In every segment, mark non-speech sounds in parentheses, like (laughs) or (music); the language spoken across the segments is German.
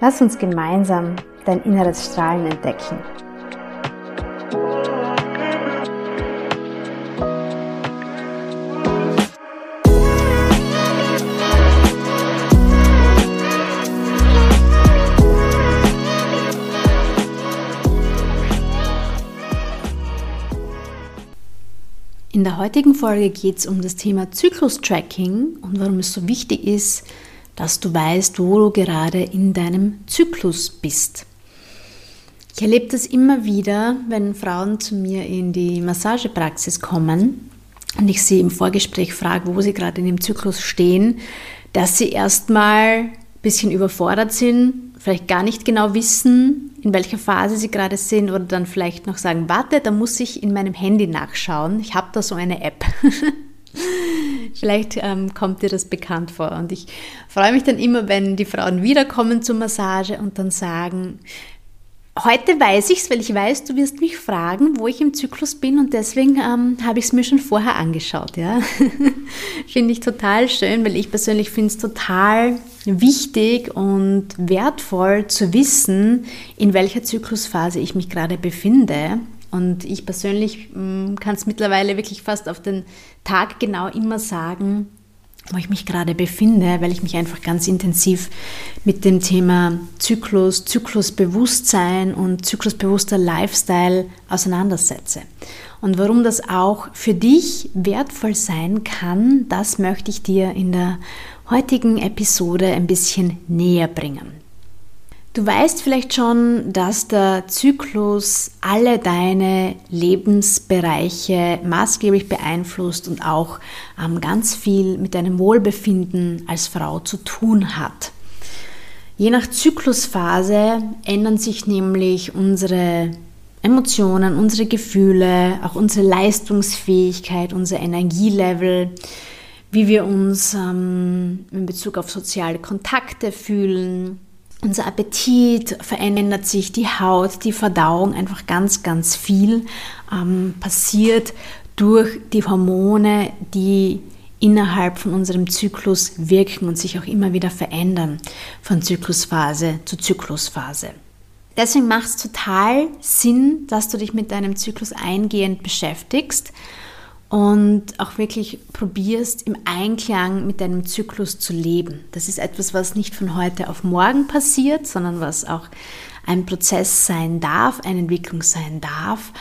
Lass uns gemeinsam dein inneres Strahlen entdecken. In der heutigen Folge geht es um das Thema Zyklus-Tracking und warum es so wichtig ist, dass du weißt, wo du gerade in deinem Zyklus bist. Ich erlebe das immer wieder, wenn Frauen zu mir in die Massagepraxis kommen und ich sie im Vorgespräch frage, wo sie gerade in dem Zyklus stehen, dass sie erstmal ein bisschen überfordert sind, vielleicht gar nicht genau wissen, in welcher Phase sie gerade sind oder dann vielleicht noch sagen, warte, da muss ich in meinem Handy nachschauen. Ich habe da so eine App. (laughs) vielleicht ähm, kommt dir das bekannt vor. Und ich freue mich dann immer, wenn die Frauen wiederkommen zur Massage und dann sagen, Heute weiß ich es, weil ich weiß, du wirst mich fragen, wo ich im Zyklus bin und deswegen ähm, habe ich es mir schon vorher angeschaut. Ja? (laughs) finde ich total schön, weil ich persönlich finde es total wichtig und wertvoll zu wissen, in welcher Zyklusphase ich mich gerade befinde. Und ich persönlich mm, kann es mittlerweile wirklich fast auf den Tag genau immer sagen, wo ich mich gerade befinde, weil ich mich einfach ganz intensiv mit dem Thema Zyklus, Zyklusbewusstsein und zyklusbewusster Lifestyle auseinandersetze. Und warum das auch für dich wertvoll sein kann, das möchte ich dir in der heutigen Episode ein bisschen näher bringen. Du weißt vielleicht schon, dass der Zyklus alle deine Lebensbereiche maßgeblich beeinflusst und auch ähm, ganz viel mit deinem Wohlbefinden als Frau zu tun hat. Je nach Zyklusphase ändern sich nämlich unsere Emotionen, unsere Gefühle, auch unsere Leistungsfähigkeit, unser Energielevel, wie wir uns ähm, in Bezug auf soziale Kontakte fühlen, unser Appetit verändert sich, die Haut, die Verdauung, einfach ganz, ganz viel ähm, passiert durch die Hormone, die innerhalb von unserem Zyklus wirken und sich auch immer wieder verändern von Zyklusphase zu Zyklusphase. Deswegen macht es total Sinn, dass du dich mit deinem Zyklus eingehend beschäftigst und auch wirklich probierst, im Einklang mit deinem Zyklus zu leben. Das ist etwas, was nicht von heute auf morgen passiert, sondern was auch ein Prozess sein darf, eine Entwicklung sein darf.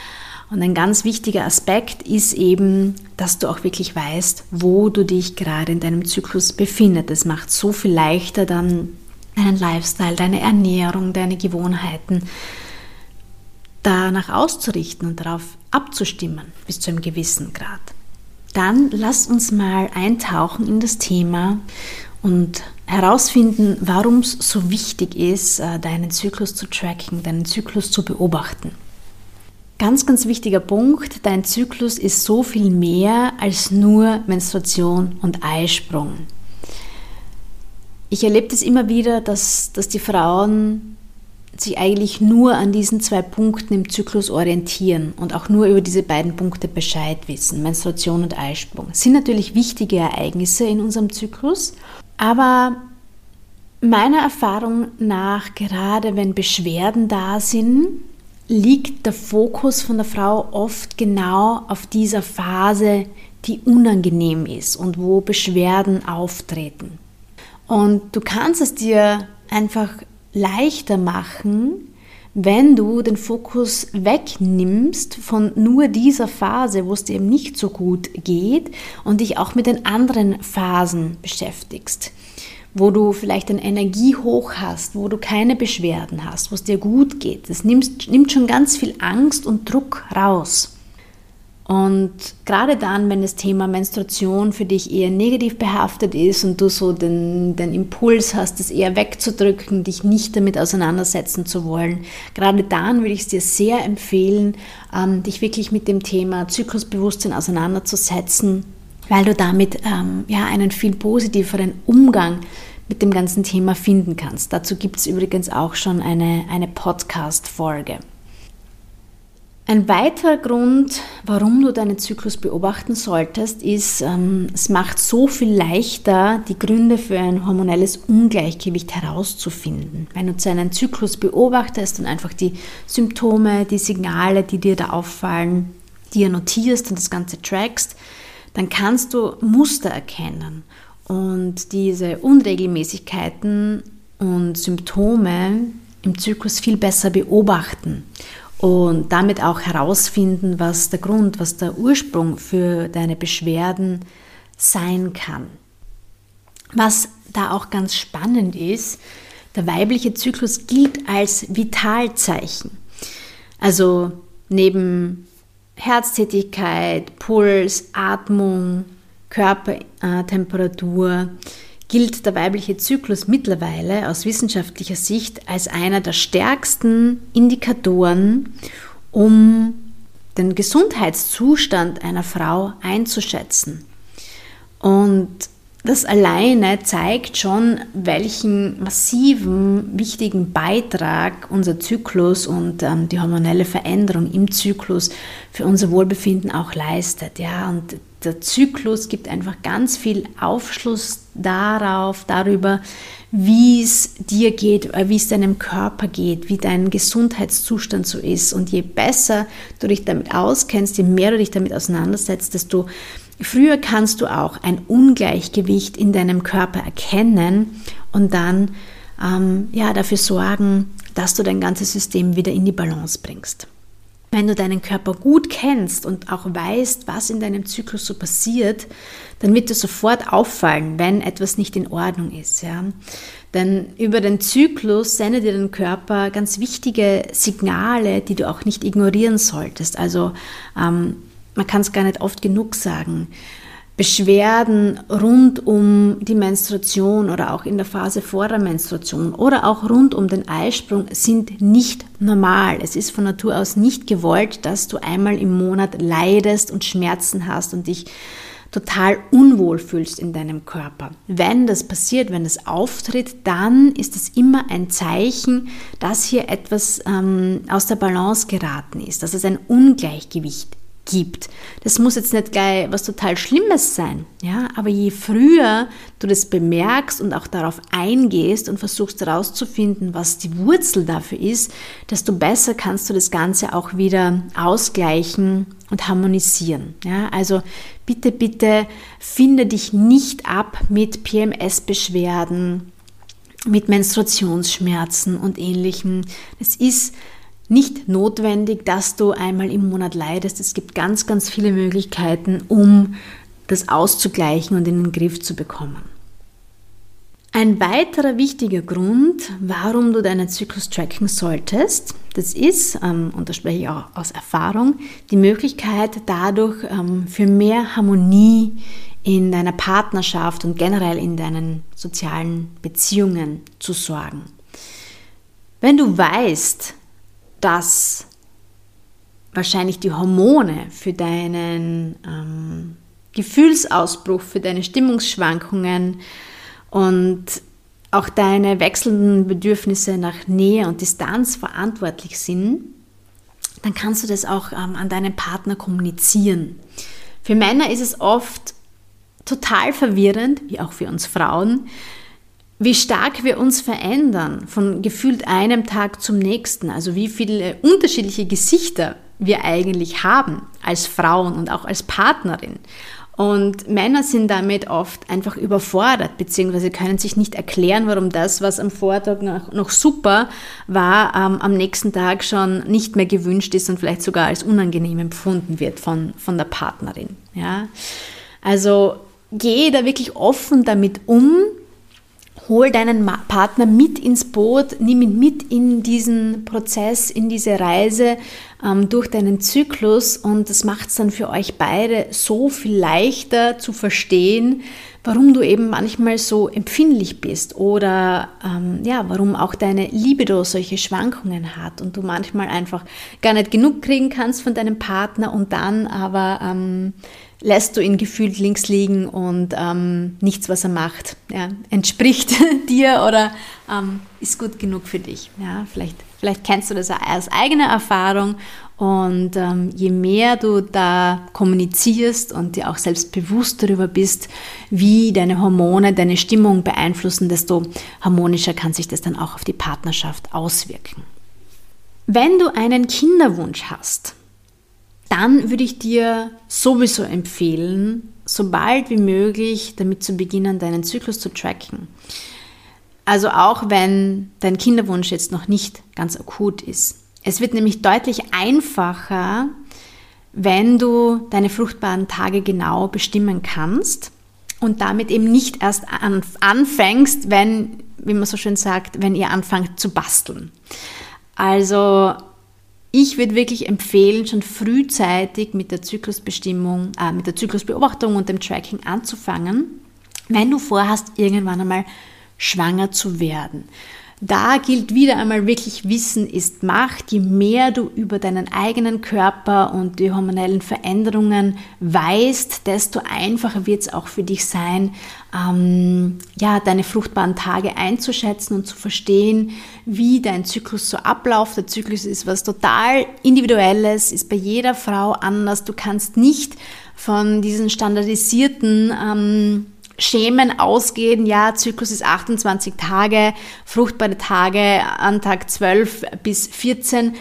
Und ein ganz wichtiger Aspekt ist eben, dass du auch wirklich weißt, wo du dich gerade in deinem Zyklus befindest. Das macht so viel leichter dann deinen Lifestyle, deine Ernährung, deine Gewohnheiten danach auszurichten und darauf abzustimmen bis zu einem gewissen Grad. Dann lass uns mal eintauchen in das Thema und herausfinden, warum es so wichtig ist, äh, deinen Zyklus zu tracken, deinen Zyklus zu beobachten. Ganz, ganz wichtiger Punkt, dein Zyklus ist so viel mehr als nur Menstruation und Eisprung. Ich erlebe das immer wieder, dass, dass die Frauen sich eigentlich nur an diesen zwei Punkten im Zyklus orientieren und auch nur über diese beiden Punkte Bescheid wissen, Menstruation und Eisprung. Das sind natürlich wichtige Ereignisse in unserem Zyklus, aber meiner Erfahrung nach, gerade wenn Beschwerden da sind, liegt der Fokus von der Frau oft genau auf dieser Phase, die unangenehm ist und wo Beschwerden auftreten. Und du kannst es dir einfach leichter machen, wenn du den Fokus wegnimmst von nur dieser Phase, wo es dir eben nicht so gut geht und dich auch mit den anderen Phasen beschäftigst, wo du vielleicht eine Energie hoch hast, wo du keine Beschwerden hast, wo es dir gut geht. Das nimmt, nimmt schon ganz viel Angst und Druck raus. Und gerade dann, wenn das Thema Menstruation für dich eher negativ behaftet ist und du so den, den Impuls hast, es eher wegzudrücken, dich nicht damit auseinandersetzen zu wollen, gerade dann würde ich es dir sehr empfehlen, ähm, dich wirklich mit dem Thema Zyklusbewusstsein auseinanderzusetzen, weil du damit ähm, ja, einen viel positiveren Umgang mit dem ganzen Thema finden kannst. Dazu gibt es übrigens auch schon eine, eine Podcast-Folge. Ein weiterer Grund, warum du deinen Zyklus beobachten solltest, ist, ähm, es macht so viel leichter, die Gründe für ein hormonelles Ungleichgewicht herauszufinden. Wenn du deinen Zyklus beobachtest und einfach die Symptome, die Signale, die dir da auffallen, dir notierst und das Ganze trackst, dann kannst du Muster erkennen und diese Unregelmäßigkeiten und Symptome im Zyklus viel besser beobachten und damit auch herausfinden, was der Grund, was der Ursprung für deine Beschwerden sein kann. Was da auch ganz spannend ist, der weibliche Zyklus gilt als Vitalzeichen. Also neben Herztätigkeit, Puls, Atmung, Körpertemperatur gilt der weibliche Zyklus mittlerweile aus wissenschaftlicher Sicht als einer der stärksten Indikatoren, um den Gesundheitszustand einer Frau einzuschätzen. Und das alleine zeigt schon, welchen massiven, wichtigen Beitrag unser Zyklus und ähm, die hormonelle Veränderung im Zyklus für unser Wohlbefinden auch leistet. Ja? Und der Zyklus gibt einfach ganz viel Aufschluss darauf, darüber, wie es dir geht, äh, wie es deinem Körper geht, wie dein Gesundheitszustand so ist. Und je besser du dich damit auskennst, je mehr du dich damit auseinandersetzt, desto früher kannst du auch ein Ungleichgewicht in deinem Körper erkennen und dann ähm, ja, dafür sorgen, dass du dein ganzes System wieder in die Balance bringst. Wenn du deinen Körper gut kennst und auch weißt, was in deinem Zyklus so passiert, dann wird dir sofort auffallen, wenn etwas nicht in Ordnung ist. Ja? Denn über den Zyklus sendet dir dein Körper ganz wichtige Signale, die du auch nicht ignorieren solltest. Also ähm, man kann es gar nicht oft genug sagen. Beschwerden rund um die Menstruation oder auch in der Phase vor der Menstruation oder auch rund um den Eisprung sind nicht normal. Es ist von Natur aus nicht gewollt, dass du einmal im Monat leidest und Schmerzen hast und dich total unwohl fühlst in deinem Körper. Wenn das passiert, wenn es auftritt, dann ist es immer ein Zeichen, dass hier etwas ähm, aus der Balance geraten ist, dass es ein Ungleichgewicht gibt. Das muss jetzt nicht gleich was total Schlimmes sein, ja, aber je früher du das bemerkst und auch darauf eingehst und versuchst herauszufinden, was die Wurzel dafür ist, desto besser kannst du das Ganze auch wieder ausgleichen und harmonisieren. Ja, also bitte, bitte finde dich nicht ab mit PMS-Beschwerden, mit Menstruationsschmerzen und ähnlichem. Es ist nicht notwendig, dass du einmal im Monat leidest. Es gibt ganz, ganz viele Möglichkeiten, um das auszugleichen und in den Griff zu bekommen. Ein weiterer wichtiger Grund, warum du deinen Zyklus tracken solltest, das ist, ähm, und da spreche ich auch aus Erfahrung, die Möglichkeit dadurch ähm, für mehr Harmonie in deiner Partnerschaft und generell in deinen sozialen Beziehungen zu sorgen. Wenn du weißt, dass wahrscheinlich die Hormone für deinen ähm, Gefühlsausbruch, für deine Stimmungsschwankungen und auch deine wechselnden Bedürfnisse nach Nähe und Distanz verantwortlich sind, dann kannst du das auch ähm, an deinen Partner kommunizieren. Für Männer ist es oft total verwirrend, wie auch für uns Frauen, wie stark wir uns verändern von gefühlt einem Tag zum nächsten, also wie viele unterschiedliche Gesichter wir eigentlich haben als Frauen und auch als Partnerin. Und Männer sind damit oft einfach überfordert, beziehungsweise können sich nicht erklären, warum das, was am Vortag noch, noch super war, ähm, am nächsten Tag schon nicht mehr gewünscht ist und vielleicht sogar als unangenehm empfunden wird von, von der Partnerin. Ja? Also gehe da wirklich offen damit um, hol deinen Partner mit ins Boot, nimm ihn mit in diesen Prozess, in diese Reise ähm, durch deinen Zyklus und das macht es dann für euch beide so viel leichter zu verstehen, warum du eben manchmal so empfindlich bist oder ähm, ja, warum auch deine Libido solche Schwankungen hat und du manchmal einfach gar nicht genug kriegen kannst von deinem Partner und dann aber ähm, lässt du ihn gefühlt links liegen und ähm, nichts, was er macht, ja, entspricht (laughs) dir oder ähm, ist gut genug für dich. Ja, vielleicht, vielleicht kennst du das aus eigener Erfahrung und ähm, je mehr du da kommunizierst und dir auch selbst bewusst darüber bist, wie deine Hormone deine Stimmung beeinflussen, desto harmonischer kann sich das dann auch auf die Partnerschaft auswirken. Wenn du einen Kinderwunsch hast, dann würde ich dir sowieso empfehlen, sobald wie möglich damit zu beginnen, deinen Zyklus zu tracken. Also auch wenn dein Kinderwunsch jetzt noch nicht ganz akut ist. Es wird nämlich deutlich einfacher, wenn du deine fruchtbaren Tage genau bestimmen kannst und damit eben nicht erst anfängst, wenn, wie man so schön sagt, wenn ihr anfangt zu basteln. Also ich würde wirklich empfehlen, schon frühzeitig mit der Zyklusbestimmung, äh, mit der Zyklusbeobachtung und dem Tracking anzufangen, wenn du vorhast, irgendwann einmal schwanger zu werden. Da gilt wieder einmal wirklich, Wissen ist Macht. Je mehr du über deinen eigenen Körper und die hormonellen Veränderungen weißt, desto einfacher wird es auch für dich sein, ähm, ja, deine fruchtbaren Tage einzuschätzen und zu verstehen, wie dein Zyklus so abläuft. Der Zyklus ist was total Individuelles, ist bei jeder Frau anders. Du kannst nicht von diesen standardisierten ähm, Schemen ausgehen, ja, Zyklus ist 28 Tage, fruchtbare Tage an Tag 12 bis 14,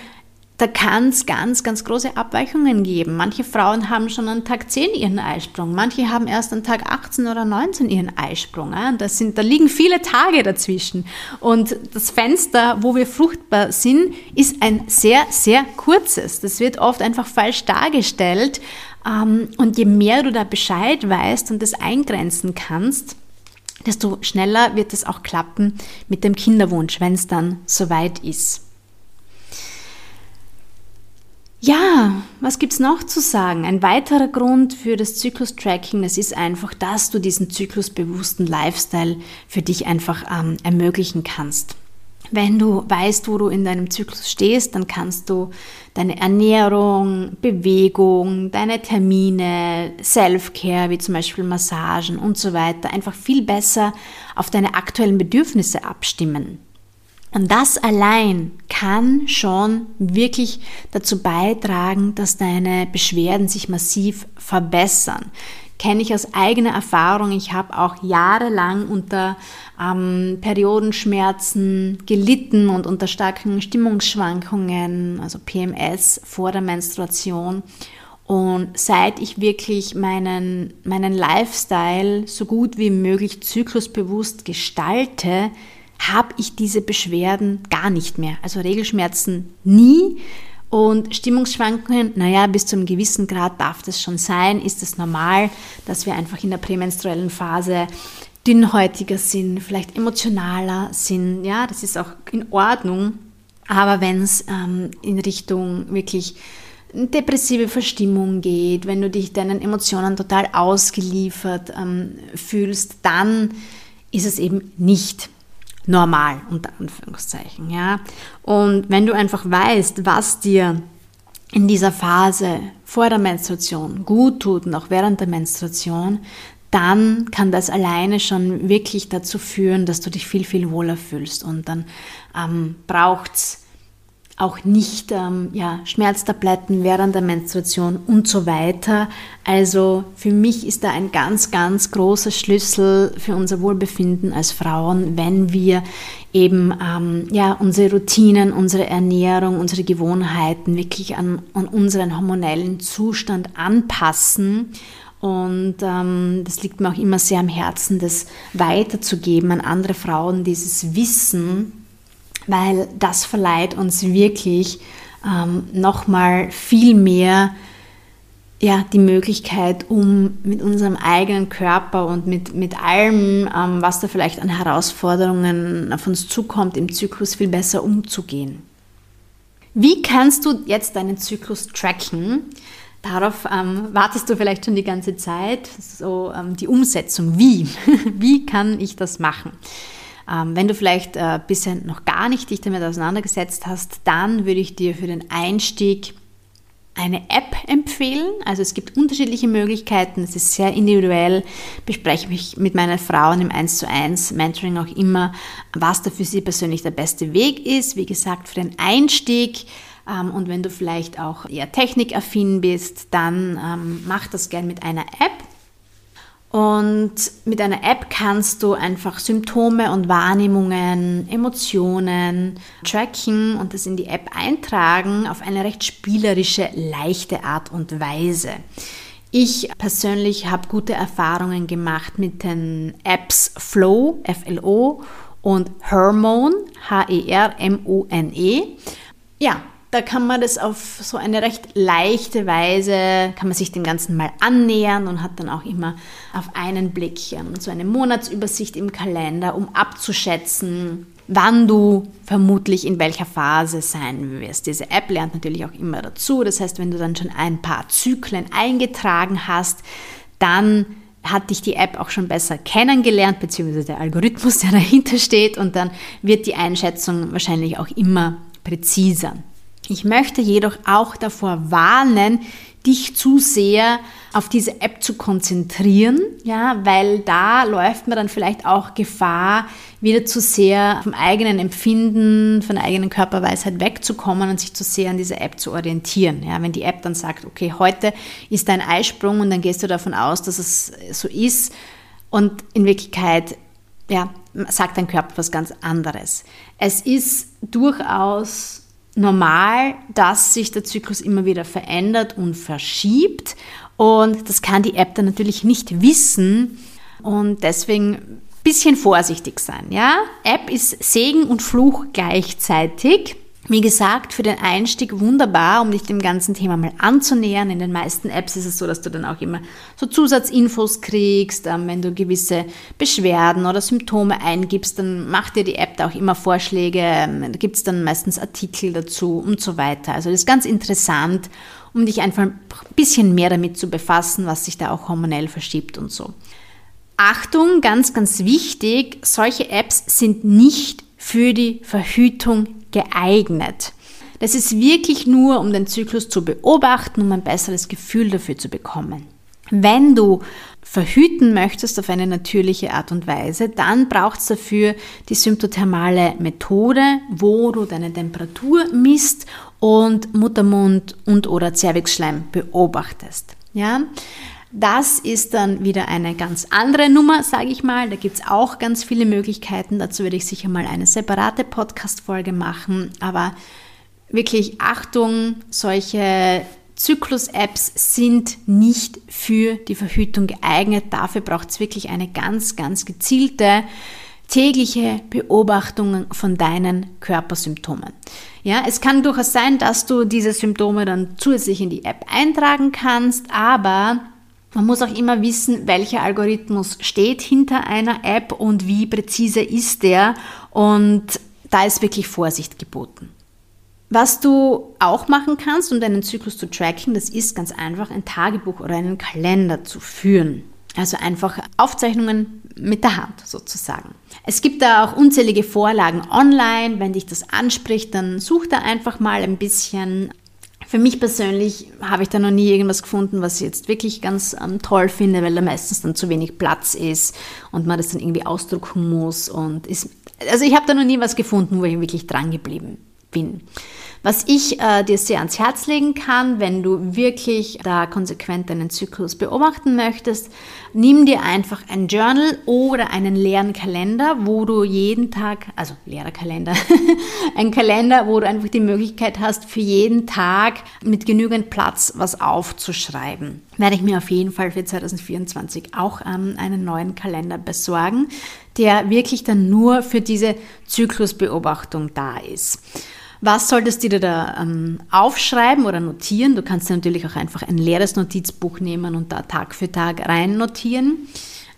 da kann es ganz, ganz große Abweichungen geben. Manche Frauen haben schon an Tag 10 ihren Eisprung, manche haben erst an Tag 18 oder 19 ihren Eisprung. Ja? Das sind, da liegen viele Tage dazwischen. Und das Fenster, wo wir fruchtbar sind, ist ein sehr, sehr kurzes. Das wird oft einfach falsch dargestellt. Ähm, und je mehr du da Bescheid weißt und das eingrenzen kannst, desto schneller wird es auch klappen mit dem Kinderwunsch, wenn es dann soweit ist. Ja, was gibt es noch zu sagen? Ein weiterer Grund für das Zyklus-Tracking, das ist einfach, dass du diesen zyklusbewussten Lifestyle für dich einfach ähm, ermöglichen kannst. Wenn du weißt, wo du in deinem Zyklus stehst, dann kannst du deine Ernährung, Bewegung, deine Termine, Self-Care, wie zum Beispiel Massagen und so weiter, einfach viel besser auf deine aktuellen Bedürfnisse abstimmen. Und das allein kann schon wirklich dazu beitragen, dass deine Beschwerden sich massiv verbessern kenne ich aus eigener Erfahrung. Ich habe auch jahrelang unter ähm, Periodenschmerzen gelitten und unter starken Stimmungsschwankungen, also PMS vor der Menstruation. Und seit ich wirklich meinen, meinen Lifestyle so gut wie möglich zyklusbewusst gestalte, habe ich diese Beschwerden gar nicht mehr. Also Regelschmerzen nie und Stimmungsschwankungen, naja, bis zu einem gewissen Grad darf das schon sein, ist es normal, dass wir einfach in der prämenstruellen Phase dünnhäutiger sind, vielleicht emotionaler sind. Ja, das ist auch in Ordnung. Aber wenn es ähm, in Richtung wirklich depressive Verstimmung geht, wenn du dich deinen Emotionen total ausgeliefert ähm, fühlst, dann ist es eben nicht normal, unter Anführungszeichen. Ja? Und wenn du einfach weißt, was dir in dieser Phase vor der Menstruation gut tut und auch während der Menstruation, dann kann das alleine schon wirklich dazu führen, dass du dich viel, viel wohler fühlst. Und dann ähm, braucht es auch nicht ähm, ja, Schmerztabletten während der Menstruation und so weiter. Also für mich ist da ein ganz, ganz großer Schlüssel für unser Wohlbefinden als Frauen, wenn wir eben ähm, ja, unsere Routinen, unsere Ernährung, unsere Gewohnheiten wirklich an, an unseren hormonellen Zustand anpassen Und ähm, das liegt mir auch immer sehr am Herzen, das weiterzugeben an andere Frauen, dieses Wissen, weil das verleiht uns wirklich ähm, nochmal viel mehr ja, die Möglichkeit, um mit unserem eigenen Körper und mit, mit allem, ähm, was da vielleicht an Herausforderungen auf uns zukommt, im Zyklus viel besser umzugehen. Wie kannst du jetzt deinen Zyklus tracken? Darauf ähm, wartest du vielleicht schon die ganze Zeit. So ähm, die Umsetzung. Wie? (laughs) Wie kann ich das machen? Ähm, wenn du vielleicht äh, bisher noch gar nicht dich damit auseinandergesetzt hast, dann würde ich dir für den Einstieg eine App empfehlen. Also es gibt unterschiedliche Möglichkeiten, es ist sehr individuell. Bespreche mich mit meinen Frauen im 1 zu 1 Mentoring auch immer, was da für sie persönlich der beste Weg ist. Wie gesagt, für den Einstieg. Ähm, und wenn du vielleicht auch eher technikaffin bist, dann ähm, mach das gern mit einer App. Und mit einer App kannst du einfach Symptome und Wahrnehmungen, Emotionen tracken und das in die App eintragen auf eine recht spielerische, leichte Art und Weise. Ich persönlich habe gute Erfahrungen gemacht mit den Apps Flow, F-L-O und Hormone, H-E-R-M-O-N-E. -E. Ja, da kann man das auf so eine recht leichte Weise, kann man sich dem Ganzen mal annähern und hat dann auch immer auf einen Blick so eine Monatsübersicht im Kalender, um abzuschätzen, wann du vermutlich in welcher Phase sein wirst. Diese App lernt natürlich auch immer dazu. Das heißt, wenn du dann schon ein paar Zyklen eingetragen hast, dann hat dich die App auch schon besser kennengelernt, beziehungsweise der Algorithmus, der dahinter steht, und dann wird die Einschätzung wahrscheinlich auch immer präziser. Ich möchte jedoch auch davor warnen, dich zu sehr auf diese App zu konzentrieren, ja, weil da läuft man dann vielleicht auch Gefahr, wieder zu sehr vom eigenen Empfinden, von der eigenen Körperweisheit wegzukommen und sich zu sehr an dieser App zu orientieren. Ja, wenn die App dann sagt, okay, heute ist dein Eisprung und dann gehst du davon aus, dass es so ist und in Wirklichkeit ja, sagt dein Körper was ganz anderes. Es ist durchaus normal, dass sich der Zyklus immer wieder verändert und verschiebt. Und das kann die App dann natürlich nicht wissen. Und deswegen bisschen vorsichtig sein. Ja? App ist Segen und Fluch gleichzeitig. Wie gesagt, für den Einstieg wunderbar, um dich dem ganzen Thema mal anzunähern. In den meisten Apps ist es so, dass du dann auch immer so Zusatzinfos kriegst. Ähm, wenn du gewisse Beschwerden oder Symptome eingibst, dann macht dir die App da auch immer Vorschläge. Ähm, da gibt es dann meistens Artikel dazu und so weiter. Also das ist ganz interessant, um dich einfach ein bisschen mehr damit zu befassen, was sich da auch hormonell verschiebt und so. Achtung, ganz, ganz wichtig, solche Apps sind nicht für die Verhütung geeignet. Das ist wirklich nur, um den Zyklus zu beobachten, um ein besseres Gefühl dafür zu bekommen. Wenn du verhüten möchtest auf eine natürliche Art und Weise, dann braucht es dafür die symptothermale Methode, wo du deine Temperatur misst und Muttermund und oder Zervixschleim beobachtest. Ja? Das ist dann wieder eine ganz andere Nummer, sage ich mal. Da gibt es auch ganz viele Möglichkeiten. Dazu werde ich sicher mal eine separate Podcast-Folge machen. Aber wirklich Achtung, solche Zyklus-Apps sind nicht für die Verhütung geeignet. Dafür braucht es wirklich eine ganz, ganz gezielte tägliche Beobachtung von deinen Körpersymptomen. Ja, es kann durchaus sein, dass du diese Symptome dann zusätzlich in die App eintragen kannst, aber man muss auch immer wissen, welcher Algorithmus steht hinter einer App und wie präzise ist der. Und da ist wirklich Vorsicht geboten. Was du auch machen kannst, um deinen Zyklus zu tracken, das ist ganz einfach ein Tagebuch oder einen Kalender zu führen. Also einfach Aufzeichnungen mit der Hand sozusagen. Es gibt da auch unzählige Vorlagen online. Wenn dich das anspricht, dann such da einfach mal ein bisschen. Für mich persönlich habe ich da noch nie irgendwas gefunden, was ich jetzt wirklich ganz ähm, toll finde, weil da meistens dann zu wenig Platz ist und man das dann irgendwie ausdrucken muss. Und ist, also ich habe da noch nie was gefunden, wo ich wirklich dran geblieben bin. Was ich äh, dir sehr ans Herz legen kann, wenn du wirklich da konsequent deinen Zyklus beobachten möchtest, nimm dir einfach ein Journal oder einen leeren Kalender, wo du jeden Tag, also leerer Kalender, (laughs) ein Kalender, wo du einfach die Möglichkeit hast, für jeden Tag mit genügend Platz was aufzuschreiben. Werde ich mir auf jeden Fall für 2024 auch ähm, einen neuen Kalender besorgen, der wirklich dann nur für diese Zyklusbeobachtung da ist. Was solltest du dir da ähm, aufschreiben oder notieren? Du kannst dir natürlich auch einfach ein leeres Notizbuch nehmen und da Tag für Tag rein notieren.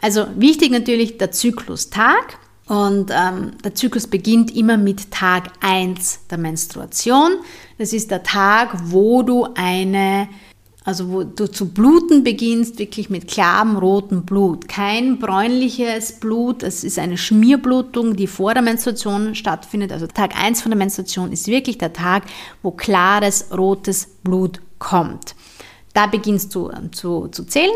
Also wichtig natürlich der Zyklustag. Und ähm, der Zyklus beginnt immer mit Tag 1 der Menstruation. Das ist der Tag, wo du eine also wo du zu bluten beginnst, wirklich mit klarem rotem Blut. Kein bräunliches Blut, es ist eine Schmierblutung, die vor der Menstruation stattfindet. Also Tag 1 von der Menstruation ist wirklich der Tag, wo klares rotes Blut kommt. Da beginnst du ähm, zu, zu zählen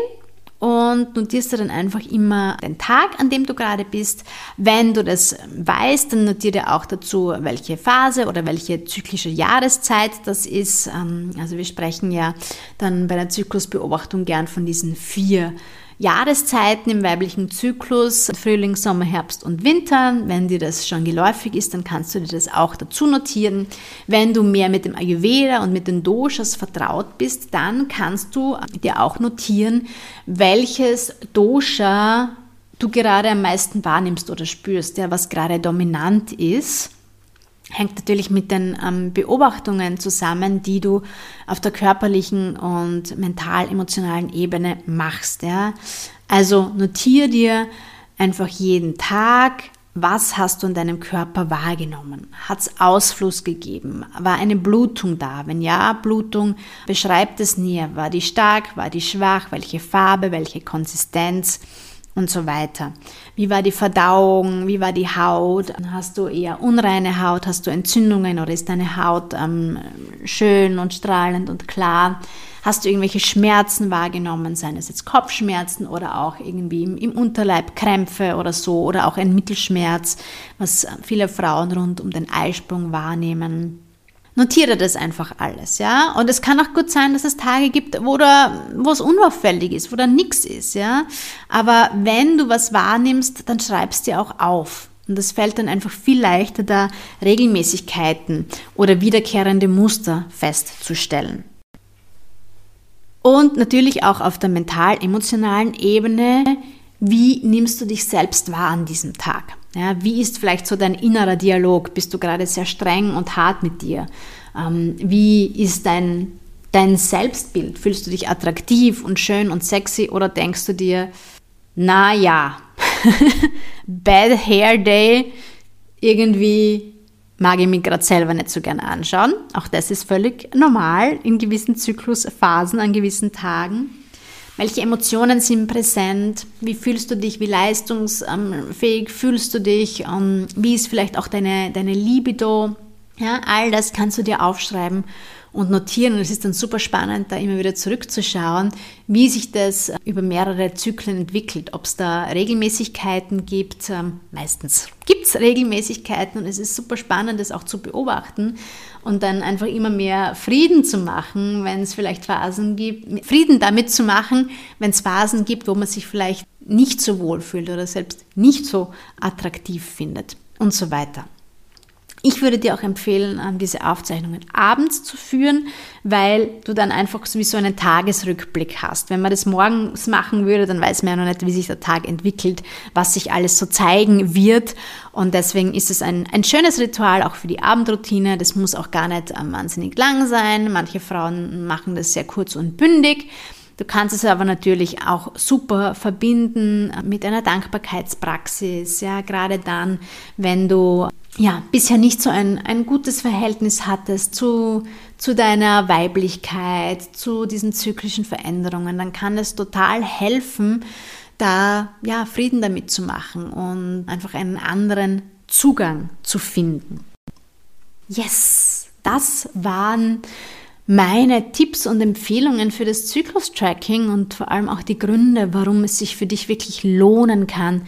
und notierst du dann einfach immer den Tag, an dem du gerade bist. Wenn du das weißt, dann notiere dir auch dazu, welche Phase oder welche zyklische Jahreszeit das ist. Ähm, also wir sprechen ja dann bei der Zyklusbeobachtung gern von diesen vier Jahreszeiten im weiblichen Zyklus, Frühling, Sommer, Herbst und Winter. Wenn dir das schon geläufig ist, dann kannst du dir das auch dazu notieren. Wenn du mehr mit dem Ayurveda und mit den Doshas vertraut bist, dann kannst du dir auch notieren, welches Dosha du gerade am meisten wahrnimmst oder spürst, ja, was gerade dominant ist hängt natürlich mit den ähm, Beobachtungen zusammen, die du auf der körperlichen und mental-emotionalen Ebene machst. Ja? Also notiere dir einfach jeden Tag, was hast du in deinem Körper wahrgenommen? Hat es Ausfluss gegeben? War eine Blutung da? Wenn ja, Blutung, beschreibt es näher. War die stark? War die schwach? Welche Farbe? Welche Konsistenz? Und so weiter. Wie war die Verdauung? Wie war die Haut? Hast du eher unreine Haut? Hast du Entzündungen oder ist deine Haut ähm, schön und strahlend und klar? Hast du irgendwelche Schmerzen wahrgenommen, seien es jetzt Kopfschmerzen oder auch irgendwie im, im Unterleib Krämpfe oder so oder auch ein Mittelschmerz, was viele Frauen rund um den Eisprung wahrnehmen? Notiere das einfach alles, ja. Und es kann auch gut sein, dass es Tage gibt, wo, da, wo es unauffällig ist, wo da nichts ist, ja. Aber wenn du was wahrnimmst, dann schreibst dir auch auf. Und es fällt dann einfach viel leichter, da Regelmäßigkeiten oder wiederkehrende Muster festzustellen. Und natürlich auch auf der mental-emotionalen Ebene, wie nimmst du dich selbst wahr an diesem Tag? Ja, wie ist vielleicht so dein innerer Dialog? Bist du gerade sehr streng und hart mit dir? Ähm, wie ist dein, dein Selbstbild? Fühlst du dich attraktiv und schön und sexy oder denkst du dir, na ja, (laughs) Bad Hair Day, irgendwie mag ich mich gerade selber nicht so gerne anschauen. Auch das ist völlig normal in gewissen Zyklusphasen, an gewissen Tagen. Welche Emotionen sind präsent? Wie fühlst du dich? Wie leistungsfähig fühlst du dich? Ähm, wie ist vielleicht auch deine, deine Libido? Ja, all das kannst du dir aufschreiben und notieren. Und es ist dann super spannend, da immer wieder zurückzuschauen, wie sich das über mehrere Zyklen entwickelt, ob es da Regelmäßigkeiten gibt. Ähm, meistens gibt es Regelmäßigkeiten und es ist super spannend, das auch zu beobachten und dann einfach immer mehr Frieden zu machen, wenn es vielleicht Phasen gibt, Frieden damit zu machen, wenn es Phasen gibt, wo man sich vielleicht nicht so wohl fühlt oder selbst nicht so attraktiv findet und so weiter. Ich würde dir auch empfehlen, ähm, diese Aufzeichnungen abends zu führen, weil du dann einfach sowieso einen Tagesrückblick hast. Wenn man das morgens machen würde, dann weiß man ja noch nicht, wie sich der Tag entwickelt, was sich alles so zeigen wird. Und deswegen ist es ein, ein schönes Ritual auch für die Abendroutine. Das muss auch gar nicht ähm, wahnsinnig lang sein. Manche Frauen machen das sehr kurz und bündig. Du kannst es aber natürlich auch super verbinden mit einer Dankbarkeitspraxis, ja, gerade dann, wenn du ja, bisher nicht so ein, ein gutes Verhältnis hattest zu, zu deiner Weiblichkeit, zu diesen zyklischen Veränderungen, dann kann es total helfen, da ja, Frieden damit zu machen und einfach einen anderen Zugang zu finden. Yes, das waren meine Tipps und Empfehlungen für das Zyklus-Tracking und vor allem auch die Gründe, warum es sich für dich wirklich lohnen kann,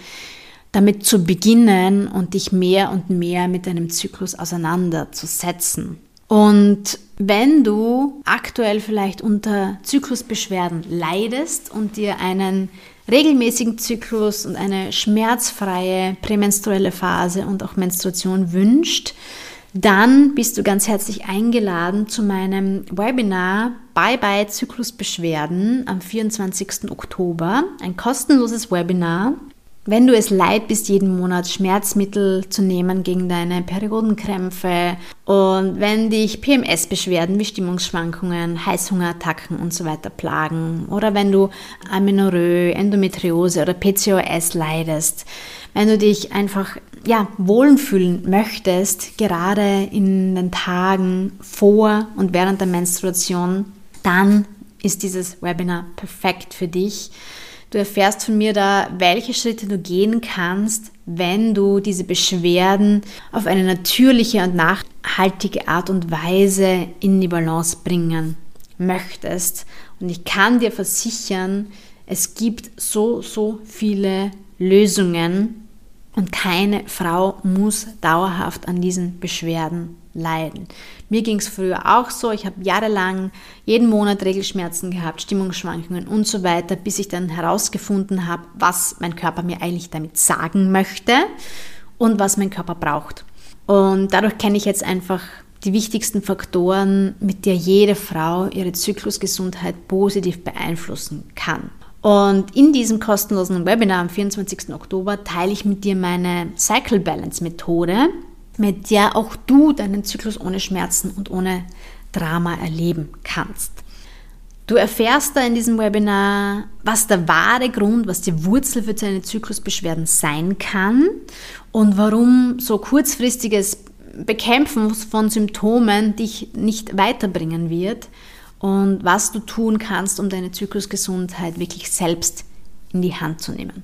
damit zu beginnen und dich mehr und mehr mit deinem Zyklus auseinanderzusetzen. Und wenn du aktuell vielleicht unter Zyklusbeschwerden leidest und dir einen regelmäßigen Zyklus und eine schmerzfreie prämenstruelle Phase und auch Menstruation wünscht, dann bist du ganz herzlich eingeladen zu meinem Webinar Bye Bye Zyklusbeschwerden am 24. Oktober. Ein kostenloses Webinar. Wenn du es leid bist, jeden Monat Schmerzmittel zu nehmen gegen deine Periodenkrämpfe und wenn dich PMS-Beschwerden wie Stimmungsschwankungen, Heißhungerattacken und so weiter plagen oder wenn du Amenorrhoe, Endometriose oder PCOS leidest, wenn du dich einfach ja, wohlfühlen möchtest, gerade in den Tagen vor und während der Menstruation, dann ist dieses Webinar perfekt für dich. Du erfährst von mir da, welche Schritte du gehen kannst, wenn du diese Beschwerden auf eine natürliche und nachhaltige Art und Weise in die Balance bringen möchtest. Und ich kann dir versichern, es gibt so, so viele Lösungen, und keine Frau muss dauerhaft an diesen Beschwerden leiden. Mir ging es früher auch so. Ich habe jahrelang jeden Monat Regelschmerzen gehabt, Stimmungsschwankungen und so weiter, bis ich dann herausgefunden habe, was mein Körper mir eigentlich damit sagen möchte und was mein Körper braucht. Und dadurch kenne ich jetzt einfach die wichtigsten Faktoren, mit der jede Frau ihre Zyklusgesundheit positiv beeinflussen kann. Und in diesem kostenlosen Webinar am 24. Oktober teile ich mit dir meine Cycle Balance Methode, mit der auch du deinen Zyklus ohne Schmerzen und ohne Drama erleben kannst. Du erfährst da in diesem Webinar, was der wahre Grund, was die Wurzel für deine Zyklusbeschwerden sein kann und warum so kurzfristiges Bekämpfen von Symptomen dich nicht weiterbringen wird und was du tun kannst, um deine Zyklusgesundheit wirklich selbst in die Hand zu nehmen.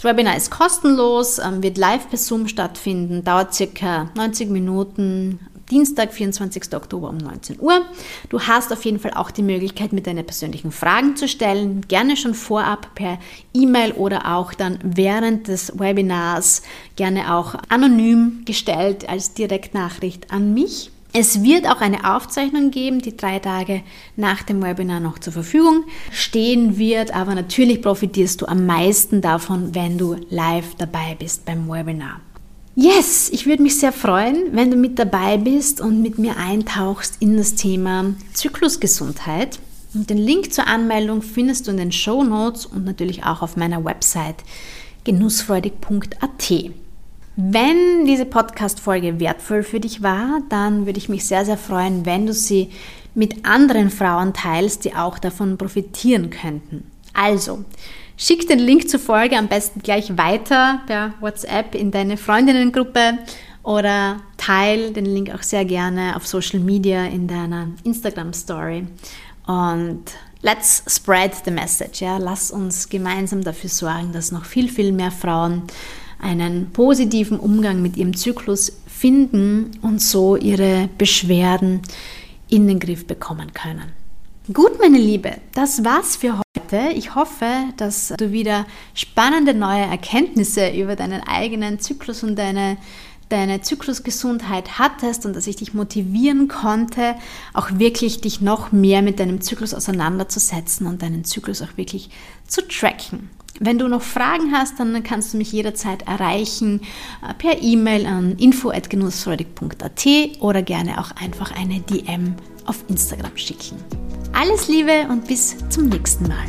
Das Webinar ist kostenlos, ähm, wird live per Zoom stattfinden, dauert circa 90 Minuten, Dienstag, 24. Oktober um 19 Uhr. Du hast auf jeden Fall auch die Möglichkeit, mit deine persönlichen Fragen zu stellen, gerne schon vorab per E-Mail oder auch dann während des Webinars gerne auch anonym gestellt als Direktnachricht an mich. Es wird auch eine Aufzeichnung geben, die drei Tage nach dem Webinar noch zur Verfügung stehen wird, aber natürlich profitierst du am meisten davon, wenn du live dabei bist beim Webinar. Yes, ich würde mich sehr freuen, wenn du mit dabei bist und mit mir eintauchst in das Thema Zyklusgesundheit. Und den Link zur Anmeldung findest du in den Show Notes und natürlich auch auf meiner Website genussfreudig.at. Wenn diese Podcast-Folge wertvoll für dich war, dann würde ich mich sehr, sehr freuen, wenn du sie mit anderen Frauen teilst, die auch davon profitieren könnten. Also, schick den Link zur Folge am besten gleich weiter per WhatsApp in deine Freundinnengruppe oder teil den Link auch sehr gerne auf Social Media in deiner Instagram Story. Und let's spread the message. Ja? Lass uns gemeinsam dafür sorgen, dass noch viel, viel mehr Frauen einen positiven Umgang mit ihrem Zyklus finden und so ihre Beschwerden in den Griff bekommen können. Gut, meine Liebe, das war's für heute. Ich hoffe, dass du wieder spannende neue Erkenntnisse über deinen eigenen Zyklus und deine, deine Zyklusgesundheit hattest und dass ich dich motivieren konnte, auch wirklich dich noch mehr mit deinem Zyklus auseinanderzusetzen und deinen Zyklus auch wirklich zu tracken. Wenn du noch Fragen hast, dann kannst du mich jederzeit erreichen äh, per E-Mail an info@genussfreudig.at oder gerne auch einfach eine DM auf Instagram schicken. Alles Liebe und bis zum nächsten Mal.